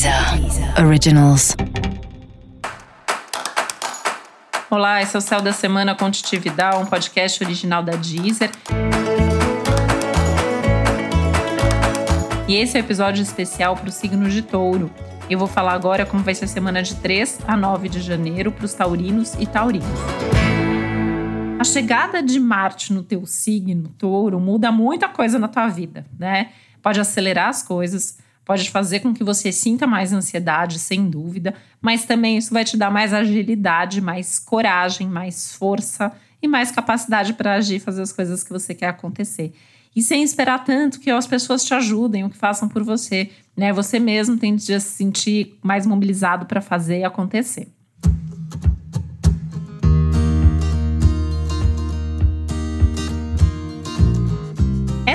Deezer Originals. Olá, esse é o Céu da Semana Contitividade, um podcast original da Deezer. E esse é o um episódio especial para o signo de touro. Eu vou falar agora como vai ser a semana de 3 a 9 de janeiro para os taurinos e taurinas. A chegada de Marte no teu signo, touro, muda muita coisa na tua vida, né? Pode acelerar as coisas, pode fazer com que você sinta mais ansiedade, sem dúvida, mas também isso vai te dar mais agilidade, mais coragem, mais força e mais capacidade para agir, fazer as coisas que você quer acontecer. E sem esperar tanto que as pessoas te ajudem, o que façam por você, né? Você mesmo tem de se sentir mais mobilizado para fazer e acontecer.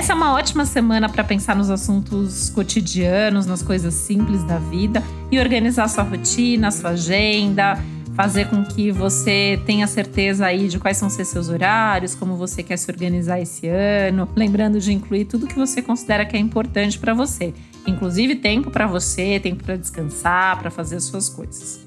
Essa é uma ótima semana para pensar nos assuntos cotidianos, nas coisas simples da vida e organizar sua rotina, sua agenda, fazer com que você tenha certeza aí de quais são seus horários, como você quer se organizar esse ano, lembrando de incluir tudo que você considera que é importante para você, inclusive tempo para você, tempo para descansar, para fazer as suas coisas.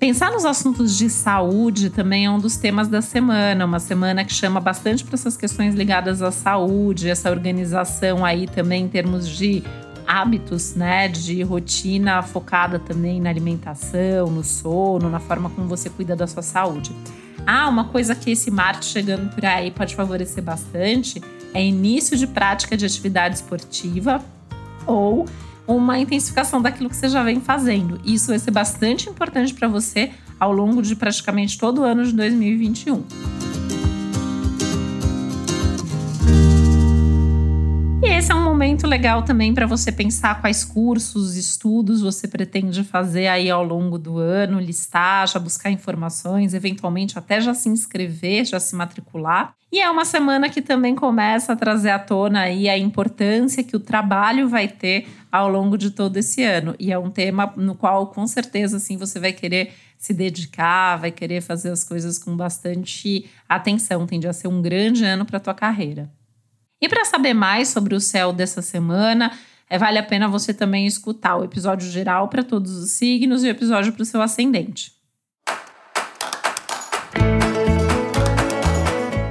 Pensar nos assuntos de saúde também é um dos temas da semana, uma semana que chama bastante para essas questões ligadas à saúde, essa organização aí também em termos de hábitos, né, de rotina focada também na alimentação, no sono, na forma como você cuida da sua saúde. Ah, uma coisa que esse Marte chegando por aí pode favorecer bastante é início de prática de atividade esportiva ou uma intensificação daquilo que você já vem fazendo. Isso vai ser bastante importante para você ao longo de praticamente todo o ano de 2021. Esse é um momento legal também para você pensar quais cursos, estudos você pretende fazer aí ao longo do ano, listar, já buscar informações, eventualmente até já se inscrever, já se matricular. E é uma semana que também começa a trazer à tona aí a importância que o trabalho vai ter ao longo de todo esse ano. E é um tema no qual com certeza assim você vai querer se dedicar, vai querer fazer as coisas com bastante atenção, tende a ser um grande ano para tua carreira. E para saber mais sobre o céu dessa semana, é, vale a pena você também escutar o episódio geral para todos os signos e o episódio para o seu ascendente.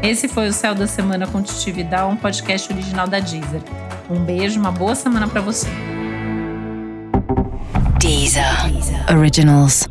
Esse foi o Céu da Semana com um podcast original da Deezer. Um beijo, uma boa semana para você. Deezer. Deezer. Originals.